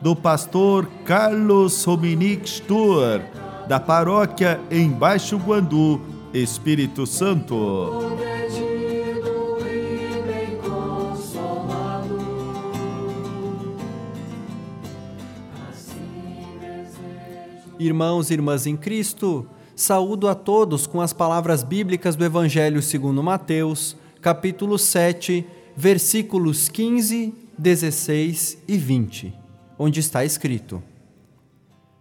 do pastor Carlos Dominique Stur, da paróquia em Baixo Guandu, Espírito Santo. Irmãos e irmãs em Cristo, saúdo a todos com as palavras bíblicas do Evangelho segundo Mateus, capítulo 7, versículos 15, 16 e 20 onde está escrito: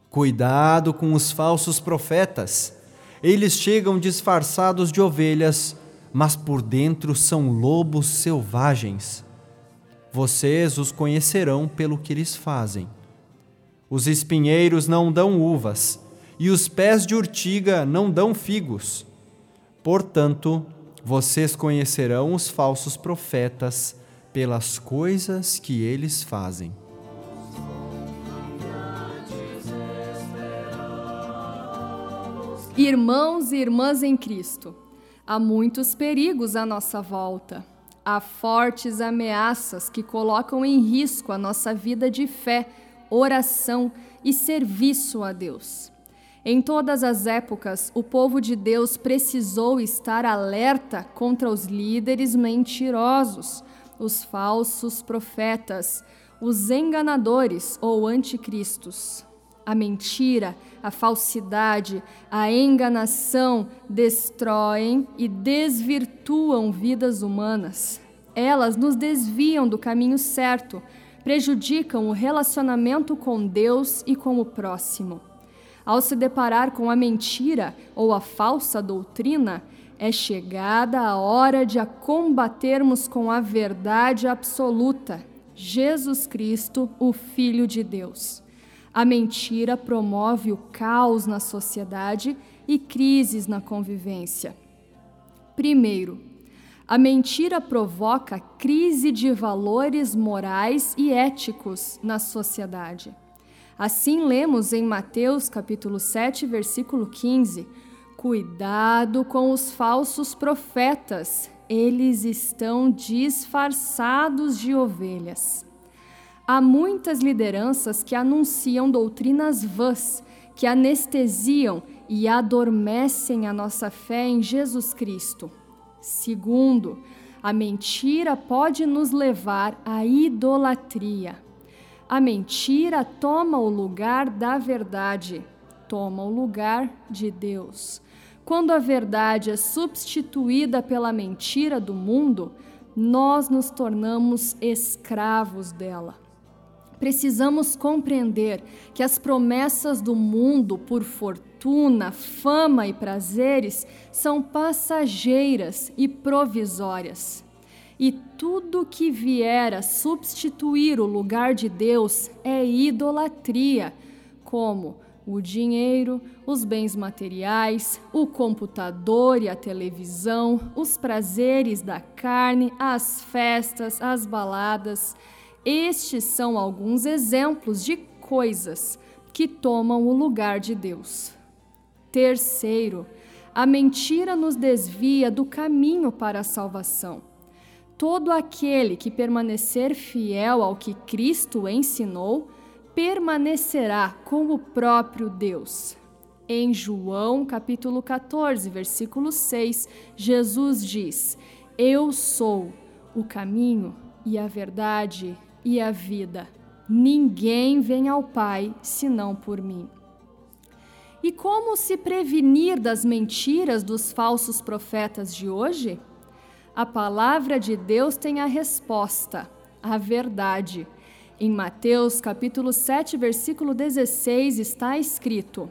Cuidado com os falsos profetas. Eles chegam disfarçados de ovelhas, mas por dentro são lobos selvagens. Vocês os conhecerão pelo que eles fazem. Os espinheiros não dão uvas, e os pés de urtiga não dão figos. Portanto, vocês conhecerão os falsos profetas pelas coisas que eles fazem. Irmãos e irmãs em Cristo, há muitos perigos à nossa volta. Há fortes ameaças que colocam em risco a nossa vida de fé, oração e serviço a Deus. Em todas as épocas, o povo de Deus precisou estar alerta contra os líderes mentirosos, os falsos profetas, os enganadores ou anticristos. A mentira, a falsidade, a enganação destroem e desvirtuam vidas humanas. Elas nos desviam do caminho certo, prejudicam o relacionamento com Deus e com o próximo. Ao se deparar com a mentira ou a falsa doutrina, é chegada a hora de a combatermos com a verdade absoluta, Jesus Cristo, o Filho de Deus. A mentira promove o caos na sociedade e crises na convivência. Primeiro, a mentira provoca crise de valores morais e éticos na sociedade. Assim lemos em Mateus capítulo 7, versículo 15: Cuidado com os falsos profetas, eles estão disfarçados de ovelhas. Há muitas lideranças que anunciam doutrinas vãs, que anestesiam e adormecem a nossa fé em Jesus Cristo. Segundo, a mentira pode nos levar à idolatria. A mentira toma o lugar da verdade, toma o lugar de Deus. Quando a verdade é substituída pela mentira do mundo, nós nos tornamos escravos dela. Precisamos compreender que as promessas do mundo por fortuna, fama e prazeres são passageiras e provisórias. E tudo que vier a substituir o lugar de Deus é idolatria, como o dinheiro, os bens materiais, o computador e a televisão, os prazeres da carne, as festas, as baladas estes são alguns exemplos de coisas que tomam o lugar de Deus. Terceiro, a mentira nos desvia do caminho para a salvação. Todo aquele que permanecer fiel ao que Cristo ensinou, permanecerá com o próprio Deus. Em João, capítulo 14, versículo 6, Jesus diz: Eu sou o caminho e a verdade e a vida. Ninguém vem ao Pai senão por mim. E como se prevenir das mentiras dos falsos profetas de hoje? A palavra de Deus tem a resposta, a verdade. Em Mateus capítulo 7, versículo 16 está escrito: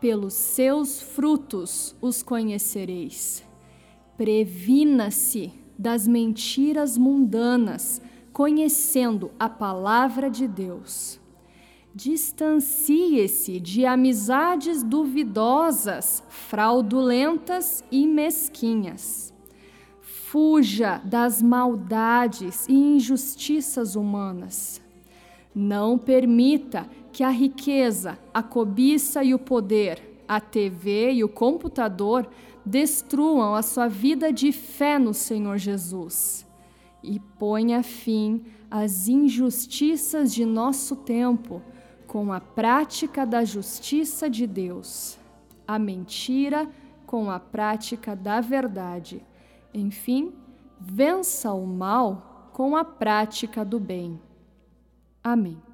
Pelos seus frutos os conhecereis. Previna-se das mentiras mundanas, conhecendo a palavra de Deus. Distancie-se de amizades duvidosas, fraudulentas e mesquinhas. Fuja das maldades e injustiças humanas. Não permita que a riqueza, a cobiça e o poder, a TV e o computador destruam a sua vida de fé no Senhor Jesus. E ponha fim às injustiças de nosso tempo com a prática da justiça de Deus, a mentira com a prática da verdade. Enfim, vença o mal com a prática do bem. Amém.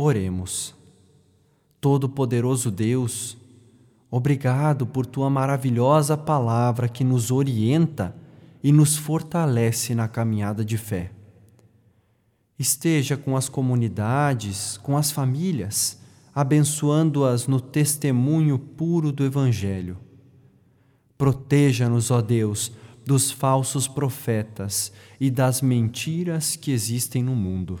Oremos. Todo-Poderoso Deus, obrigado por tua maravilhosa palavra que nos orienta e nos fortalece na caminhada de fé. Esteja com as comunidades, com as famílias, abençoando-as no testemunho puro do Evangelho. Proteja-nos, ó Deus, dos falsos profetas e das mentiras que existem no mundo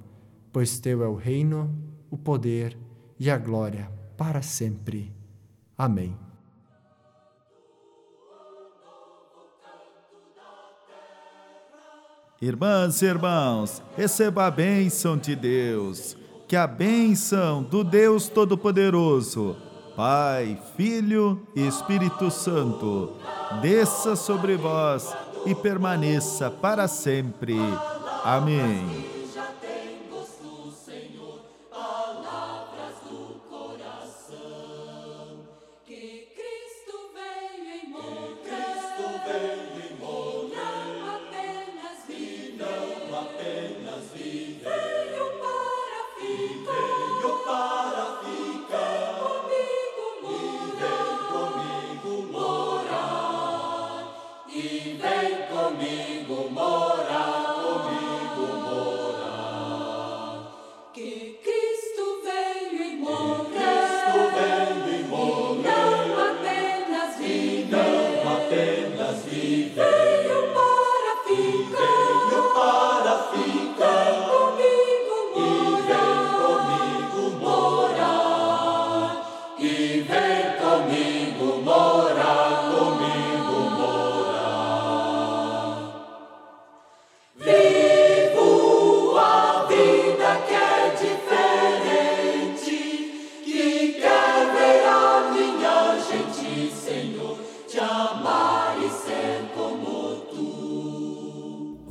pois teu é o reino, o poder e a glória para sempre. Amém. Irmãs e irmãos, receba a bênção de Deus. Que a bênção do Deus Todo-Poderoso, Pai, Filho e Espírito Santo, desça sobre vós e permaneça para sempre. Amém. Vidas e venham para ficar.